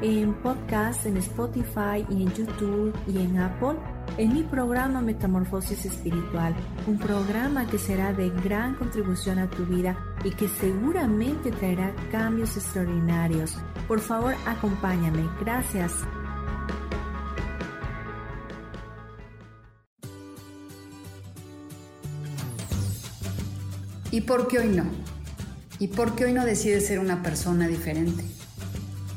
en podcast, en Spotify y en YouTube y en Apple en mi programa Metamorfosis Espiritual, un programa que será de gran contribución a tu vida y que seguramente traerá cambios extraordinarios. Por favor, acompáñame. Gracias. ¿Y por qué hoy no? ¿Y por qué hoy no decides ser una persona diferente?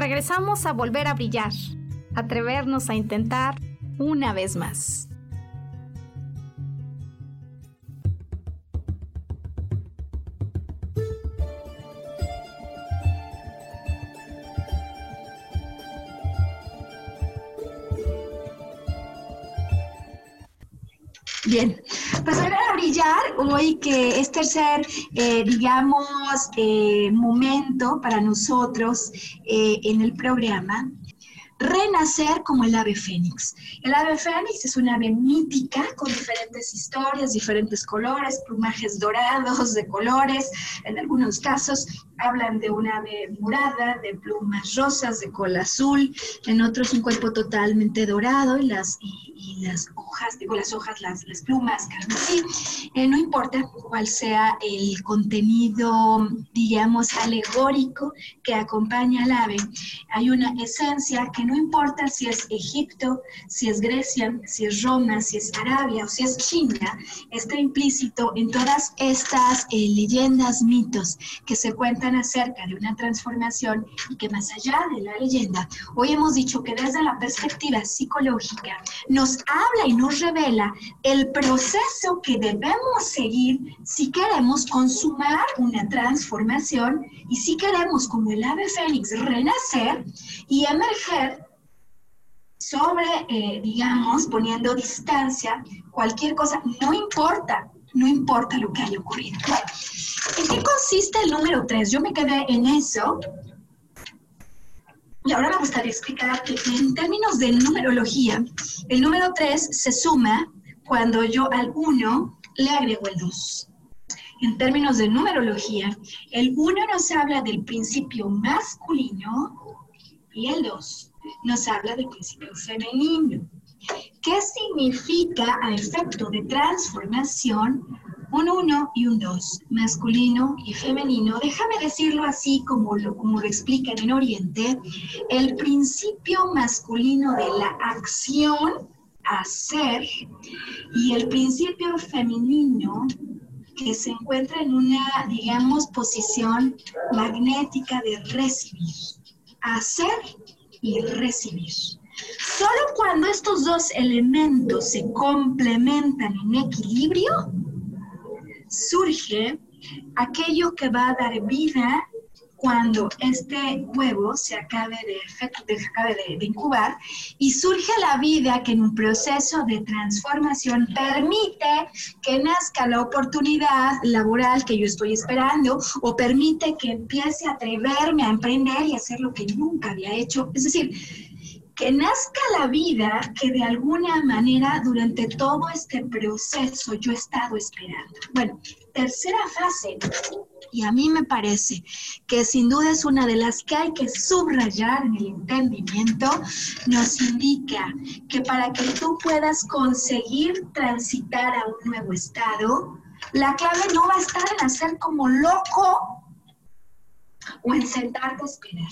Regresamos a volver a brillar, atrevernos a intentar una vez más. Bien, pues volver a brillar hoy que es tercer, eh, digamos, eh, momento para nosotros eh, en el programa. renacer como el ave fénix. El ave fénix es una ave mítica con diferentes historias, diferentes colores, plumajes dorados de colores, en algunos casos hablan de una ave morada, de plumas rosas, de cola azul, en otros un cuerpo totalmente dorado y las, y, las hojas, digo las hojas, las, las plumas carmesí. Eh, no importa cuál sea el contenido, digamos, alegórico que acompaña al ave, hay una esencia que no importa si es Egipto, si es Grecia, si es Roma, si es Arabia o si es China, está implícito en todas estas eh, leyendas, mitos que se cuentan acerca de una transformación y que más allá de la leyenda, hoy hemos dicho que desde la perspectiva psicológica nos habla y nos revela el proceso que debemos seguir si queremos consumar una transformación y si queremos, como el ave fénix, renacer y emerger sobre, eh, digamos, poniendo distancia, cualquier cosa, no importa, no importa lo que haya ocurrido. ¿En qué consiste el número 3? Yo me quedé en eso. Y ahora me gustaría explicar que en términos de numerología, el número 3 se suma cuando yo al 1 le agrego el 2. En términos de numerología, el 1 nos habla del principio masculino y el 2 nos habla del principio femenino. ¿Qué significa a efecto de transformación un 1 y un 2, masculino y femenino? Déjame decirlo así como lo, como lo explican en Oriente, el principio masculino de la acción, hacer, y el principio femenino que se encuentra en una, digamos, posición magnética de recibir, hacer y recibir. Solo cuando estos dos elementos se complementan en equilibrio, surge aquello que va a dar vida cuando este huevo se acabe de, se acabe de, incubar y surge la vida que en un proceso de transformación permite que nazca la oportunidad laboral que yo estoy esperando o permite que empiece a atreverme a emprender y hacer lo que nunca había hecho. Es decir, que nazca la vida que de alguna manera durante todo este proceso yo he estado esperando. Bueno, tercera fase, y a mí me parece que sin duda es una de las que hay que subrayar en el entendimiento, nos indica que para que tú puedas conseguir transitar a un nuevo estado, la clave no va a estar en hacer como loco o en sentarte a esperar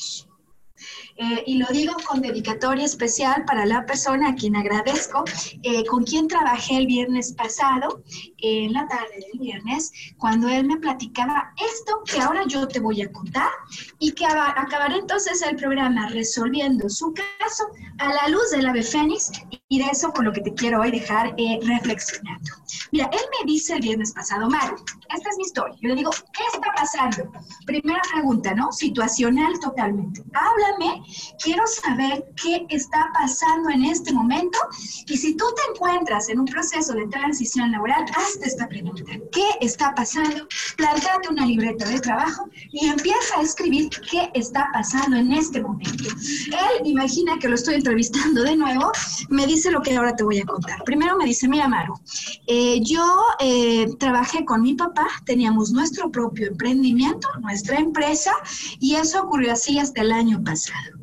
eh, y lo digo con dedicatoria especial para la persona a quien agradezco, eh, con quien trabajé el viernes pasado, en la tarde del viernes, cuando él me platicaba esto que ahora yo te voy a contar y que acabaré entonces el programa resolviendo su caso a la luz del ave fénix y de eso con lo que te quiero hoy dejar eh, reflexionando. Mira, él me dice el viernes pasado, Maru, esta es mi historia. Yo le digo, ¿qué está pasando? Primera pregunta, ¿no? Situacional totalmente. Háblame quiero saber qué está pasando en este momento y si tú te encuentras en un proceso de transición laboral, hazte esta pregunta. ¿Qué está pasando? Plantate una libreta de trabajo y empieza a escribir qué está pasando en este momento. Él, imagina que lo estoy entrevistando de nuevo, me dice lo que ahora te voy a contar. Primero me dice, mira Maru, eh, yo eh, trabajé con mi papá, teníamos nuestro propio emprendimiento, nuestra empresa, y eso ocurrió así hasta el año pasado.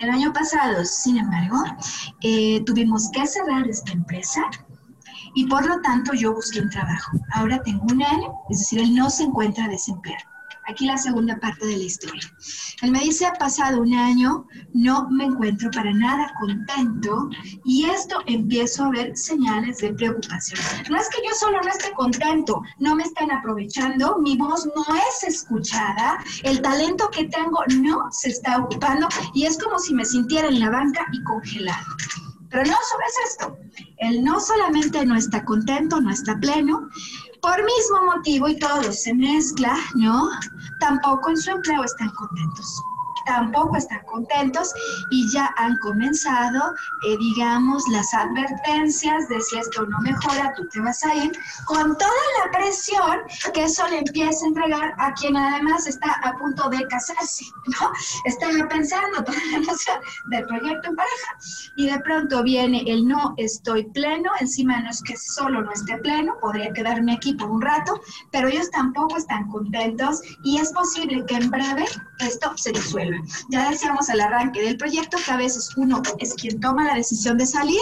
El año pasado, sin embargo, eh, tuvimos que cerrar esta empresa y por lo tanto yo busqué un trabajo. Ahora tengo un año, es decir, él no se encuentra desempleado. Aquí la segunda parte de la historia. Él me dice, ha pasado un año, no me encuentro para nada contento y esto empiezo a ver señales de preocupación. No es que yo solo no esté contento, no me están aprovechando, mi voz no es escuchada, el talento que tengo no se está ocupando y es como si me sintiera en la banca y congelado. Pero no solo es esto, él no solamente no está contento, no está pleno, por mismo motivo y todo se mezcla, ¿no? Tampoco en su empleo están contentos. Tampoco están contentos y ya han comenzado, eh, digamos, las advertencias de si esto no mejora, tú te vas a ir, con toda la presión que eso le empieza a entregar a quien además está a punto de casarse, ¿no? Estaba pensando toda la emoción del proyecto en pareja y de pronto viene el no estoy pleno, encima no es que solo no esté pleno, podría quedarme aquí por un rato, pero ellos tampoco están contentos y es posible que en breve esto se disuelva. Ya decíamos al arranque del proyecto que a veces uno es quien toma la decisión de salir.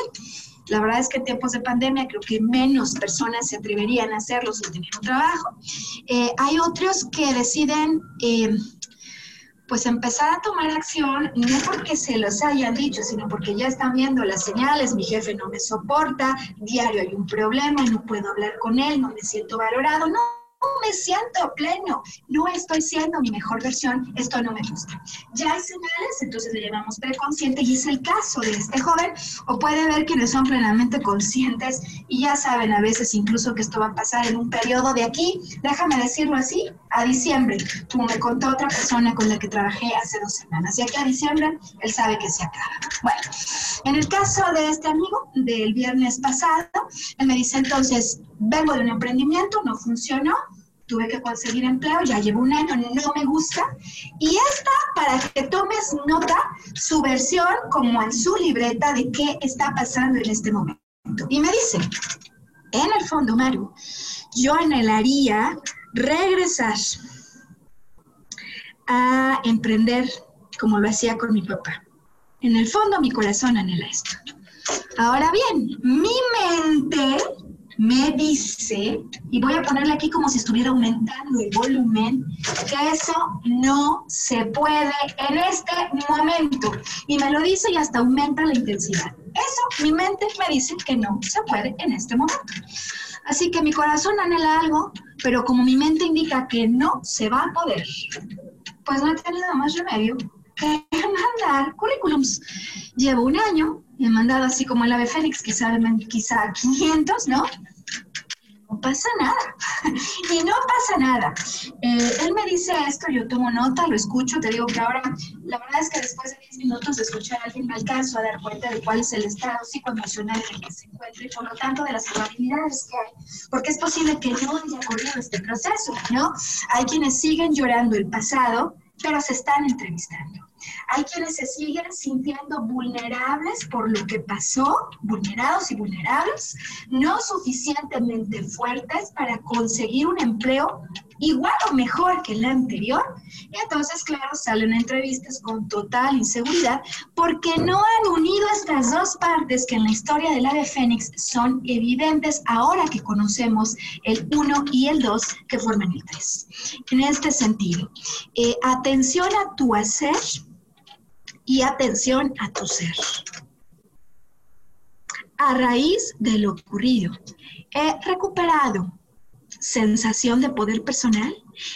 La verdad es que en tiempos de pandemia creo que menos personas se atreverían a hacerlo sin tener un trabajo. Eh, hay otros que deciden... Eh, pues empezar a tomar acción, no porque se los hayan dicho, sino porque ya están viendo las señales, mi jefe no me soporta, diario hay un problema, no puedo hablar con él, no me siento valorado, no, me siento pleno, no estoy siendo mi mejor versión, esto no me gusta. Ya hay señales, entonces le llamamos preconsciente y es el caso de este joven, o puede ver quienes son plenamente conscientes y ya saben a veces incluso que esto va a pasar en un periodo de aquí, déjame decirlo así, a diciembre, como me contó otra persona con la que trabajé hace dos semanas, y aquí a diciembre él sabe que se acaba. Bueno, en el caso de este amigo del viernes pasado, él me dice entonces, vengo de un emprendimiento, no funcionó, tuve que conseguir empleo, ya llevo un año, no me gusta. Y esta, para que tomes nota, su versión como en su libreta de qué está pasando en este momento. Y me dice, en el fondo, Maru, yo anhelaría regresar a emprender como lo hacía con mi papá. En el fondo, mi corazón anhela esto. Ahora bien, mi mente me dice, y voy a ponerle aquí como si estuviera aumentando el volumen, que eso no se puede en este momento. Y me lo dice y hasta aumenta la intensidad. Eso, mi mente me dice que no se puede en este momento. Así que mi corazón anhela algo, pero como mi mente indica que no se va a poder, pues no he tenido más remedio mandar currículums. Llevo un año, he mandado así como el ave fénix, quizá, quizá 500, ¿no? No pasa nada. y no pasa nada. Eh, él me dice esto, yo tomo nota, lo escucho, te digo que ahora, la verdad es que después de 10 minutos de escuchar a alguien me alcanzo a dar cuenta de cuál es el estado psicoemocional en el que se encuentra y por lo tanto de las probabilidades que hay. Porque es posible que no haya ocurrido este proceso, ¿no? Hay quienes siguen llorando el pasado, pero se están entrevistando. Hay quienes se siguen sintiendo vulnerables por lo que pasó, vulnerados y vulnerables, no suficientemente fuertes para conseguir un empleo igual o mejor que el anterior. Y entonces, claro, salen entrevistas con total inseguridad porque no han unido estas dos partes que en la historia del ave fénix son evidentes ahora que conocemos el 1 y el 2 que forman el 3. En este sentido, eh, atención a tu hacer y atención a tu ser. A raíz de lo ocurrido, he recuperado sensación de poder personal,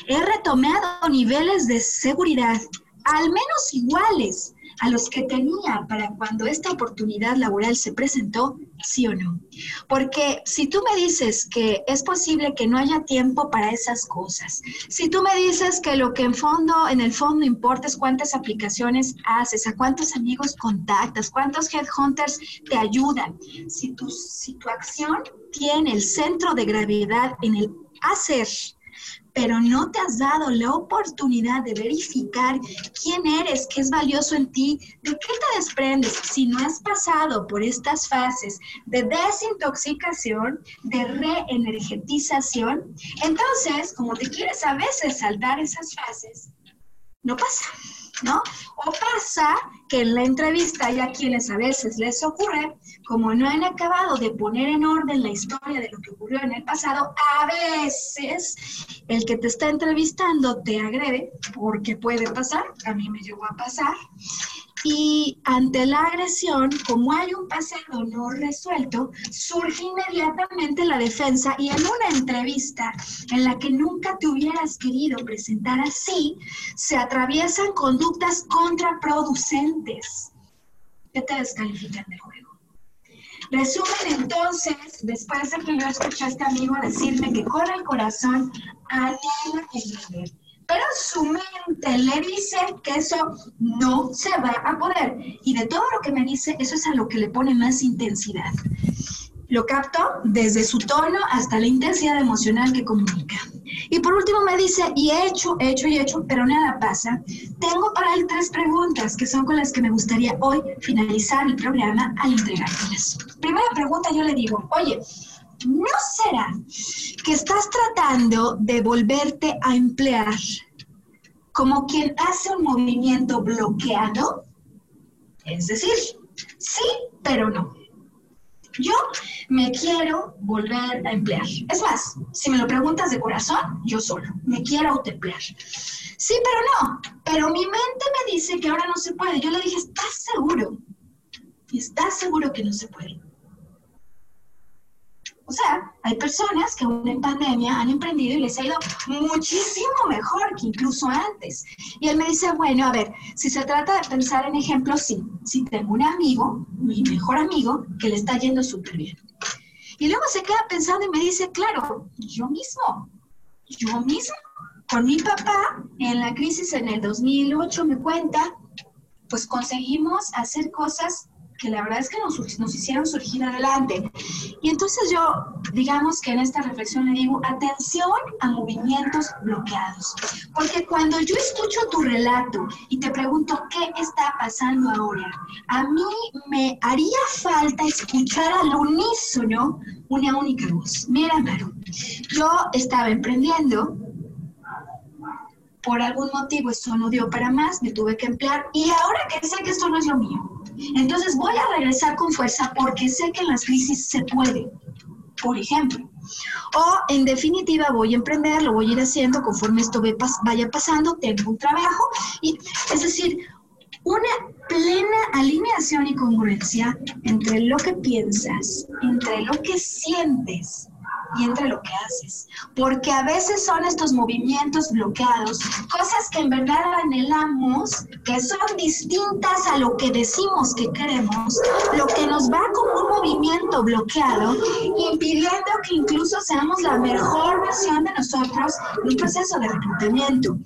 he retomado niveles de seguridad al menos iguales a los que tenía para cuando esta oportunidad laboral se presentó, sí o no. Porque si tú me dices que es posible que no haya tiempo para esas cosas, si tú me dices que lo que en fondo, en el fondo importa es cuántas aplicaciones haces, a cuántos amigos contactas, cuántos headhunters te ayudan, si tu, si tu acción tiene el centro de gravedad en el hacer, pero no te has dado la oportunidad de verificar quién eres, qué es valioso en ti, de qué te desprendes si no has pasado por estas fases de desintoxicación, de reenergetización. Entonces, como te quieres a veces saltar esas fases, no pasa. ¿no? O pasa que en la entrevista hay a quienes a veces les ocurre, como no han acabado de poner en orden la historia de lo que ocurrió en el pasado, a veces el que te está entrevistando te agrede, porque puede pasar, a mí me llegó a pasar, y ante la agresión, como hay un pasado no resuelto, surge inmediatamente la defensa y en una entrevista en la que nunca te hubieras querido presentar así, se atraviesan conductas contraproducentes que te descalifican del juego. Resumen entonces, después de que yo escuché a este amigo decirme que con el corazón anhela el pero su mente le dice que eso no se va a poder. Y de todo lo que me dice, eso es a lo que le pone más intensidad. Lo capto desde su tono hasta la intensidad emocional que comunica. Y por último me dice, y he hecho, he hecho y he hecho, pero nada pasa. Tengo para él tres preguntas que son con las que me gustaría hoy finalizar el programa al entregártelas. Primera pregunta, yo le digo, oye, ¿no será que estás tratando de volverte a emplear como quien hace un movimiento bloqueado? Es decir, sí, pero no. Yo me quiero volver a emplear. Es más, si me lo preguntas de corazón, yo solo, me quiero autoemplear. Sí, pero no. Pero mi mente me dice que ahora no se puede. Yo le dije, ¿estás seguro? ¿Estás seguro que no se puede? O sea, hay personas que en pandemia han emprendido y les ha ido muchísimo mejor que incluso antes. Y él me dice, bueno, a ver, si se trata de pensar en ejemplos, sí, sí tengo un amigo, mi mejor amigo, que le está yendo súper bien. Y luego se queda pensando y me dice, claro, yo mismo, yo mismo, con mi papá, en la crisis en el 2008, me cuenta, pues conseguimos hacer cosas que la verdad es que nos, hicieron surgir adelante. Y entonces yo, digamos que en esta reflexión le digo, atención a movimientos bloqueados. Porque cuando yo escucho tu relato y te pregunto qué está pasando ahora, a mí me haría falta escuchar al unísono una única voz. Mira, Maru, yo estaba emprendiendo, por algún motivo esto no dio para más, me tuve que emplear y ahora que sé que esto no es lo mío, entonces voy a regresar con fuerza porque sé que en las crisis se puede, por ejemplo. O en definitiva voy a emprender, lo voy a ir haciendo conforme esto vaya pasando, tengo un trabajo. Y, es decir, una plena alineación y congruencia entre lo que piensas, entre lo que sientes y entre lo que haces. Porque a veces son estos movimientos bloqueados, cosas que en verdad anhelamos, que son distintas a lo que decimos que queremos, lo que nos va como un movimiento bloqueado, impidiendo que incluso seamos la mejor versión de nosotros en un proceso de reclutamiento.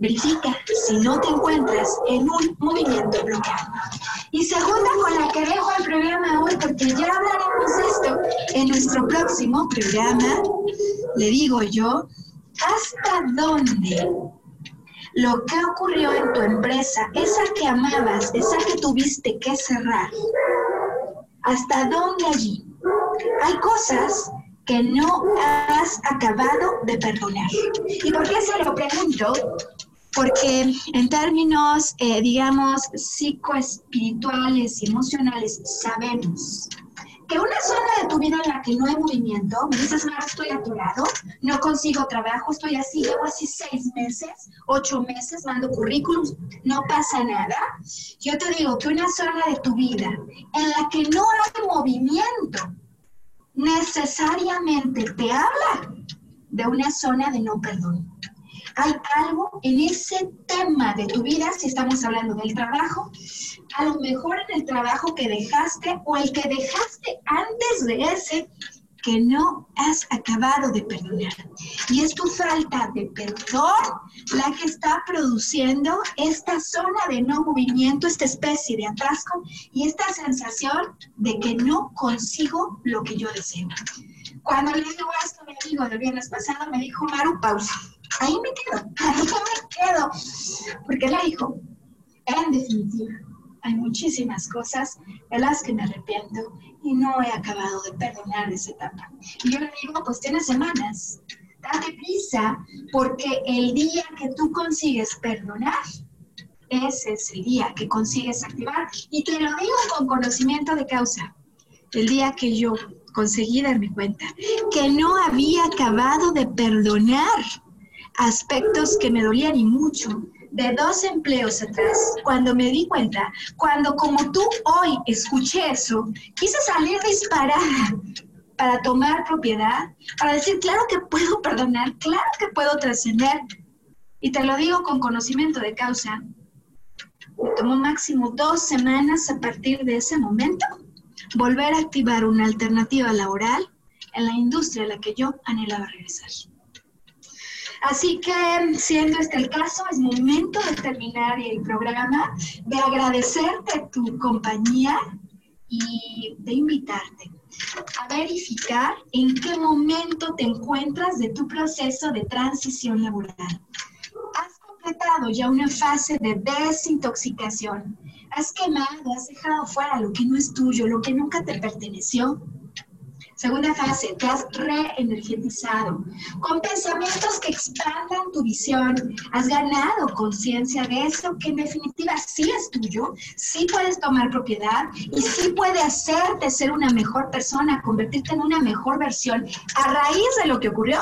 Verifica si no te encuentras en un movimiento bloqueado. Y segunda con la que dejo el programa hoy, porque ya hablaremos de esto en nuestro próximo programa, le digo yo, ¿hasta dónde lo que ocurrió en tu empresa, esa que amabas, esa que tuviste que cerrar, hasta dónde allí? Hay cosas que no has acabado de perdonar. ¿Y por qué se lo pregunto? Porque en términos, eh, digamos, psicoespirituales y emocionales, sabemos que una zona de tu vida en la que no hay movimiento, me dices, Mara, estoy atorado, no consigo trabajo, estoy así, llevo así seis meses, ocho meses, mando currículums, no pasa nada. Yo te digo que una zona de tu vida en la que no hay movimiento, necesariamente te habla de una zona de no perdón hay algo en ese tema de tu vida, si estamos hablando del trabajo, a lo mejor en el trabajo que dejaste o el que dejaste antes de ese que no has acabado de perdonar. Y es tu falta de perdón la que está produciendo esta zona de no movimiento, esta especie de atasco y esta sensación de que no consigo lo que yo deseo. Cuando le digo esto a mi amigo del viernes pasado, me dijo, Maru, pausa ahí me quedo, ahí me quedo. Porque la dijo, en definitiva, hay muchísimas cosas de las que me arrepiento y no he acabado de perdonar esa etapa. Y yo le digo, pues tienes semanas, date prisa, porque el día que tú consigues perdonar, es el día que consigues activar. Y te lo digo con conocimiento de causa. El día que yo conseguí darme cuenta que no había acabado de perdonar aspectos que me dolían y mucho de dos empleos atrás, cuando me di cuenta, cuando como tú hoy escuché eso, quise salir disparada para tomar propiedad, para decir, claro que puedo perdonar, claro que puedo trascender. Y te lo digo con conocimiento de causa. Me tomó máximo dos semanas a partir de ese momento volver a activar una alternativa laboral en la industria a la que yo anhelaba regresar. Así que, siendo este el caso, es momento de terminar el programa, de agradecerte tu compañía y de invitarte a verificar en qué momento te encuentras de tu proceso de transición laboral. Has completado ya una fase de desintoxicación. Has quemado, has dejado fuera lo que no es tuyo, lo que nunca te perteneció. Segunda fase, te has reenergetizado con pensamientos que expandan tu visión. Has ganado conciencia de eso que en definitiva sí es tuyo, sí puedes tomar propiedad y sí puede hacerte ser una mejor persona, convertirte en una mejor versión a raíz de lo que ocurrió.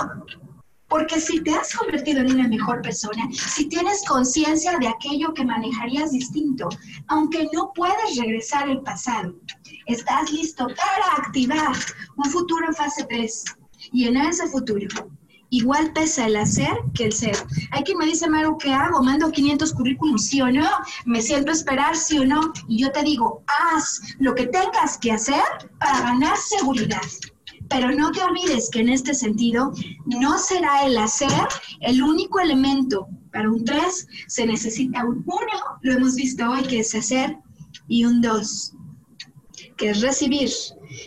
Porque si te has convertido en una mejor persona, si tienes conciencia de aquello que manejarías distinto, aunque no puedes regresar al pasado, estás listo para activar un futuro en fase 3. Y en ese futuro, igual pesa el hacer que el ser. Hay quien me dice, Maru, ¿qué hago? ¿Mando 500 currículums, sí o no? ¿Me siento esperar, sí o no? Y yo te digo, haz lo que tengas que hacer para ganar seguridad. Pero no te olvides que en este sentido no será el hacer el único elemento. Para un 3 se necesita un 1, lo hemos visto hoy, que es hacer, y un 2, que es recibir.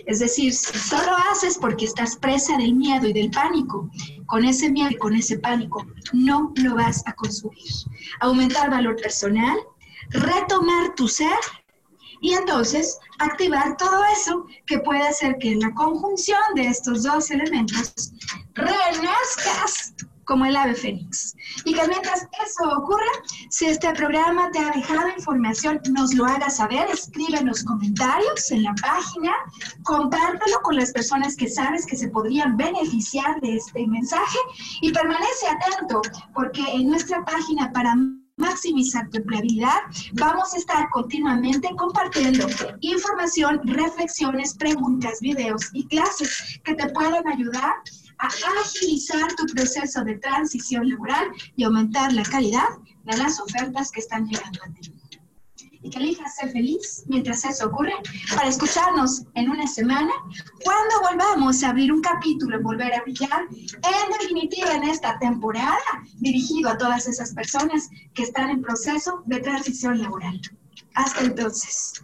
Es decir, si solo haces porque estás presa del miedo y del pánico, con ese miedo y con ese pánico no lo vas a consumir. Aumentar valor personal, retomar tu ser y entonces activar todo eso que puede hacer que en la conjunción de estos dos elementos renazcas como el ave fénix. Y que mientras eso ocurra, si este programa te ha dejado información, nos lo hagas saber, escríbenos comentarios en la página, compártelo con las personas que sabes que se podrían beneficiar de este mensaje y permanece atento porque en nuestra página para maximizar tu empleabilidad, vamos a estar continuamente compartiendo información, reflexiones, preguntas, videos y clases que te pueden ayudar a agilizar tu proceso de transición laboral y aumentar la calidad de las ofertas que están llegando a ti. Y que elijas ser feliz mientras eso ocurre para escucharnos en una semana cuando volvamos a abrir un capítulo, volver a brillar, en definitiva en esta temporada, dirigido a todas esas personas que están en proceso de transición laboral. Hasta entonces.